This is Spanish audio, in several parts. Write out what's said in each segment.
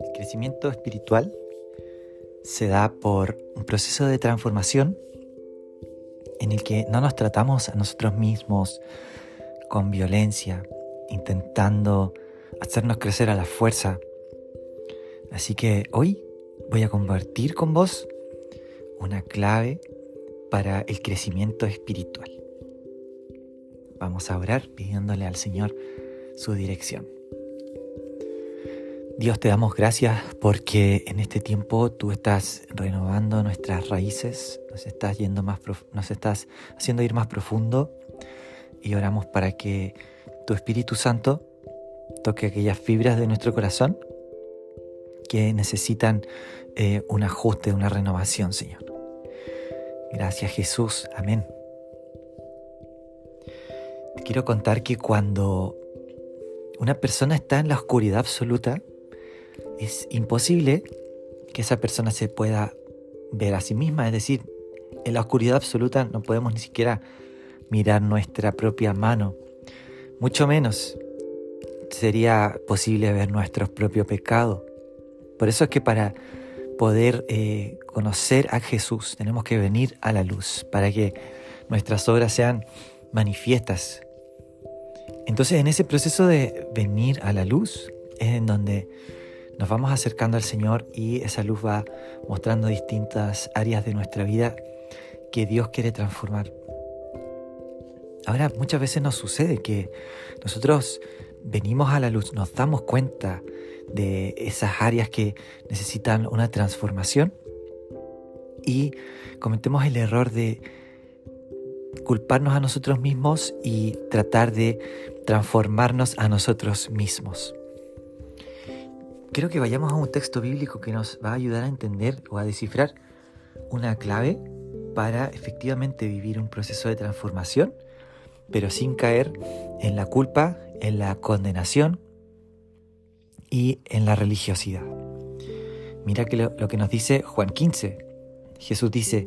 El crecimiento espiritual se da por un proceso de transformación en el que no nos tratamos a nosotros mismos con violencia, intentando hacernos crecer a la fuerza. Así que hoy voy a compartir con vos una clave para el crecimiento espiritual. Vamos a orar pidiéndole al Señor su dirección. Dios te damos gracias porque en este tiempo tú estás renovando nuestras raíces, nos estás, yendo más nos estás haciendo ir más profundo y oramos para que tu Espíritu Santo toque aquellas fibras de nuestro corazón que necesitan eh, un ajuste, una renovación, Señor. Gracias Jesús, amén. Te quiero contar que cuando una persona está en la oscuridad absoluta, es imposible que esa persona se pueda ver a sí misma, es decir, en la oscuridad absoluta no podemos ni siquiera mirar nuestra propia mano, mucho menos sería posible ver nuestros propios pecados. Por eso es que para poder eh, conocer a Jesús tenemos que venir a la luz, para que nuestras obras sean manifiestas. Entonces en ese proceso de venir a la luz es en donde nos vamos acercando al Señor y esa luz va mostrando distintas áreas de nuestra vida que Dios quiere transformar. Ahora muchas veces nos sucede que nosotros venimos a la luz, nos damos cuenta de esas áreas que necesitan una transformación y cometemos el error de culparnos a nosotros mismos y tratar de transformarnos a nosotros mismos. Quiero que vayamos a un texto bíblico que nos va a ayudar a entender o a descifrar una clave para efectivamente vivir un proceso de transformación, pero sin caer en la culpa, en la condenación y en la religiosidad. Mira que lo, que nos dice Juan 15. Jesús dice,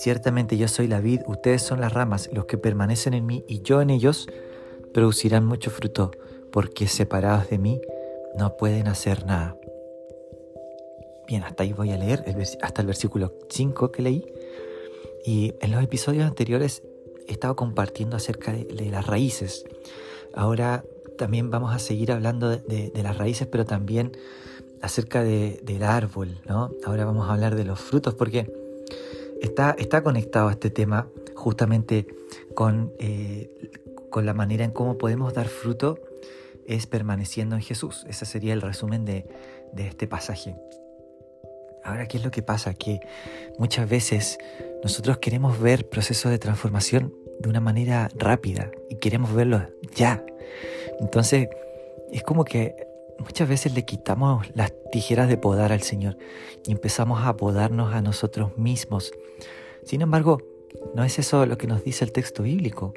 Ciertamente yo soy la vid, ustedes son las ramas, los que permanecen en mí y yo en ellos producirán mucho fruto, porque separados de mí no pueden hacer nada. Bien, hasta ahí voy a leer hasta el versículo 5 que leí. Y en los episodios anteriores he estado compartiendo acerca de, las raíces. Ahora también vamos a seguir hablando de, las raíces, pero también acerca del árbol, ¿no? Ahora vamos a hablar de los frutos porque está, conectado este tema justamente con, eh, con la manera en cómo podemos dar fruto es permaneciendo en Jesús. Ese sería el resumen de, este pasaje. Ahora, ¿qué es lo que pasa? Que muchas veces nosotros queremos ver procesos de transformación de una manera rápida y queremos verlo ya. Entonces, es como que muchas veces le quitamos las tijeras de podar al Señor y empezamos a podarnos a nosotros mismos. Sin embargo, no es eso lo que nos dice el texto bíblico.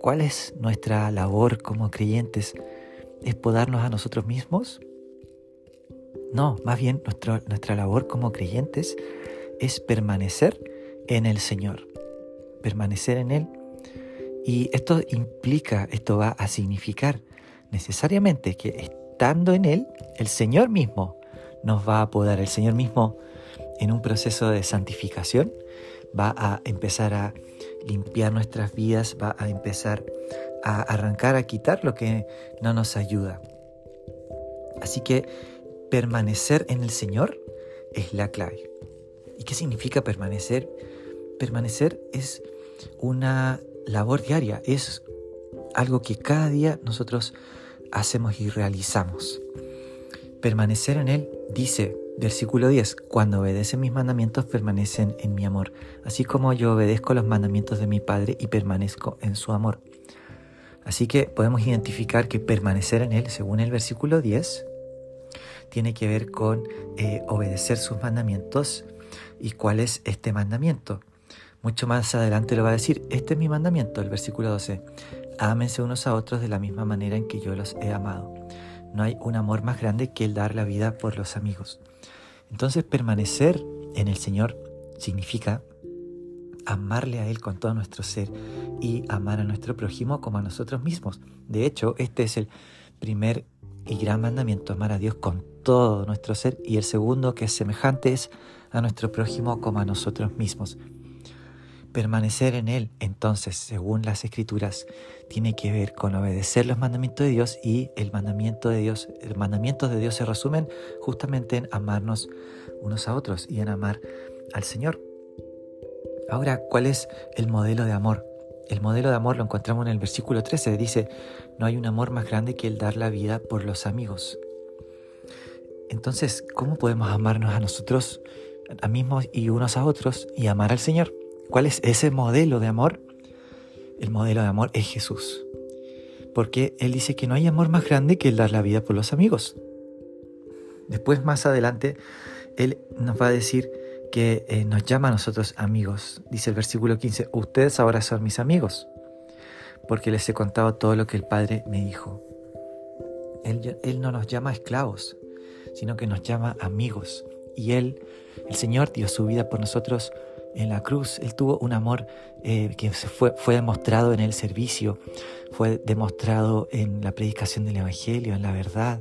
¿Cuál es nuestra labor como creyentes? es podarnos a nosotros mismos? No, más bien nuestra labor como creyentes es permanecer en el Señor, permanecer en Él. Y esto implica, esto va a significar necesariamente que estando en Él, el Señor mismo nos va a podar, el Señor mismo en un proceso de santificación va a empezar a limpiar nuestras vidas, va a empezar a arrancar, a quitar lo que no nos ayuda. Así que permanecer en el Señor es la clave. ¿Y qué significa permanecer? Permanecer es una labor diaria, es algo que cada día nosotros hacemos y realizamos. Permanecer en Él dice, versículo 10, cuando obedecen mis mandamientos permanecen en mi amor, así como yo obedezco los mandamientos de mi Padre y permanezco en su amor. Así que podemos identificar que permanecer en Él, según el versículo 10, tiene que ver con eh, obedecer sus mandamientos. ¿Y cuál es este mandamiento? Mucho más adelante lo va a decir, este es mi mandamiento, el versículo 12. Ámense unos a otros de la misma manera en que yo los he amado. No hay un amor más grande que el dar la vida por los amigos. Entonces permanecer en el Señor significa amarle a Él con todo nuestro ser y amar a nuestro prójimo como a nosotros mismos. De hecho, este es el primer y gran mandamiento, amar a Dios con todo nuestro ser. Y el segundo, que es semejante, es a nuestro prójimo como a nosotros mismos. Permanecer en Él, entonces, según las Escrituras, tiene que ver con obedecer los mandamientos de Dios y el mandamiento de Dios, los mandamientos de Dios se resumen justamente en amarnos unos a otros y en amar al Señor. Ahora, ¿cuál es el modelo de amor? El modelo de amor lo encontramos en el versículo 13. Dice, no hay un amor más grande que el dar la vida por los amigos. Entonces, ¿cómo podemos amarnos a nosotros a mismos y unos a otros y amar al Señor? ¿Cuál es ese modelo de amor? El modelo de amor es Jesús. Porque Él dice que no hay amor más grande que el dar la vida por los amigos. Después, más adelante, Él nos va a decir, que eh, nos llama a nosotros amigos. Dice el versículo 15, ustedes ahora son mis amigos, porque les he contado todo lo que el Padre me dijo. Él, él no nos llama esclavos, sino que nos llama amigos. Y Él, el Señor, dio su vida por nosotros en la cruz. Él tuvo un amor eh, que fue, fue demostrado en el servicio, fue demostrado en la predicación del Evangelio, en la verdad,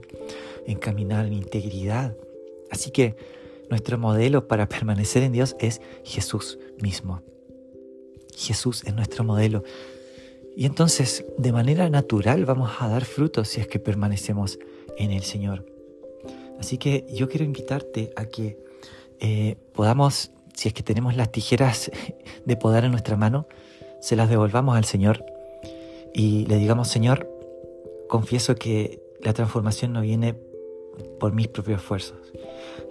en caminar en integridad. Así que nuestro modelo para permanecer en Dios es Jesús mismo. Jesús es nuestro modelo. Y entonces, de manera natural, vamos a dar frutos si es que permanecemos en el Señor. Así que yo quiero invitarte a que eh, podamos, si es que tenemos las tijeras de podar en nuestra mano, se las devolvamos al Señor y le digamos, Señor, confieso que la transformación no viene por mis propios esfuerzos.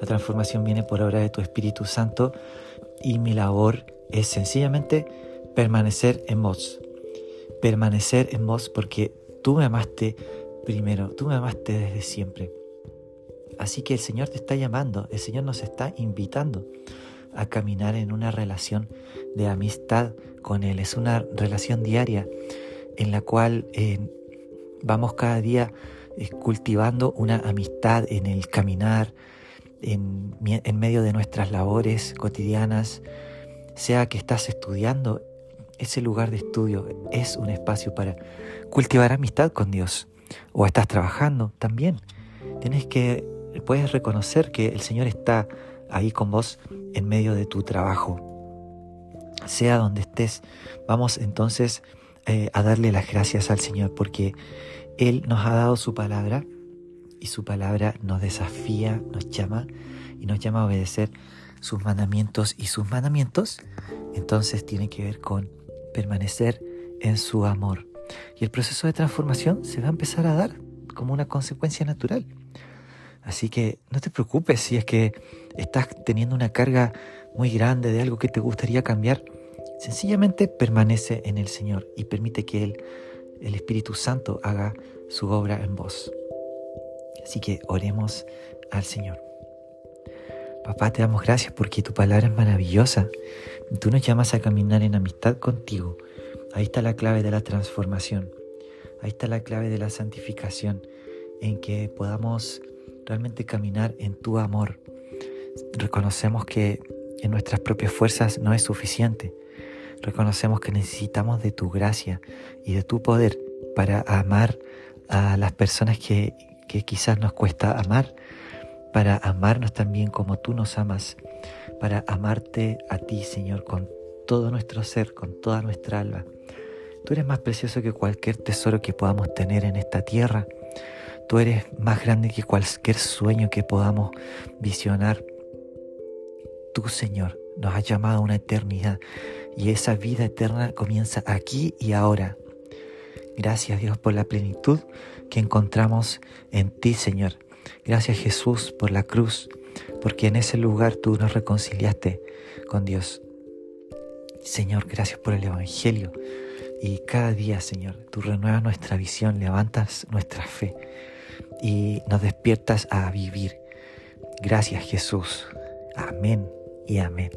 La transformación viene por obra de tu Espíritu Santo y mi labor es sencillamente permanecer en vos. Permanecer en vos porque tú me amaste primero, tú me amaste desde siempre. Así que el Señor te está llamando, el Señor nos está invitando a caminar en una relación de amistad con Él. Es una relación diaria en la cual eh, vamos cada día cultivando una amistad en el caminar, en, en medio de nuestras labores cotidianas, sea que estás estudiando, ese lugar de estudio es un espacio para cultivar amistad con Dios. O estás trabajando también. Tienes que, puedes reconocer que el Señor está ahí con vos en medio de tu trabajo. Sea donde estés, vamos entonces eh, a darle las gracias al Señor porque él nos ha dado su palabra y su palabra nos desafía, nos llama y nos llama a obedecer sus mandamientos y sus mandamientos entonces tiene que ver con permanecer en su amor. Y el proceso de transformación se va a empezar a dar como una consecuencia natural. Así que no te preocupes si es que estás teniendo una carga muy grande de algo que te gustaría cambiar. Sencillamente permanece en el Señor y permite que Él el Espíritu Santo haga su obra en vos. Así que oremos al Señor. Papá, te damos gracias porque tu palabra es maravillosa. Tú nos llamas a caminar en amistad contigo. Ahí está la clave de la transformación. Ahí está la clave de la santificación, en que podamos realmente caminar en tu amor. Reconocemos que en nuestras propias fuerzas no es suficiente, Reconocemos que necesitamos de tu gracia y de tu poder para amar a las personas que, quizás nos cuesta amar, para amarnos también como tú nos amas, para amarte a ti, Señor, con todo nuestro ser, con toda nuestra alma. Tú eres más precioso que cualquier tesoro que podamos tener en esta tierra. Tú eres más grande que cualquier sueño que podamos visionar. Tú, Señor, nos has llamado a una eternidad y esa vida eterna comienza aquí y ahora. Gracias Dios por la plenitud que encontramos en ti, Señor. Gracias Jesús por la cruz, porque en ese lugar tú nos reconciliaste con Dios. Señor, gracias por el Evangelio Y cada día, Señor, tú renuevas nuestra visión, levantas nuestra fe y nos despiertas a vivir. Gracias Jesús. Amén y amén.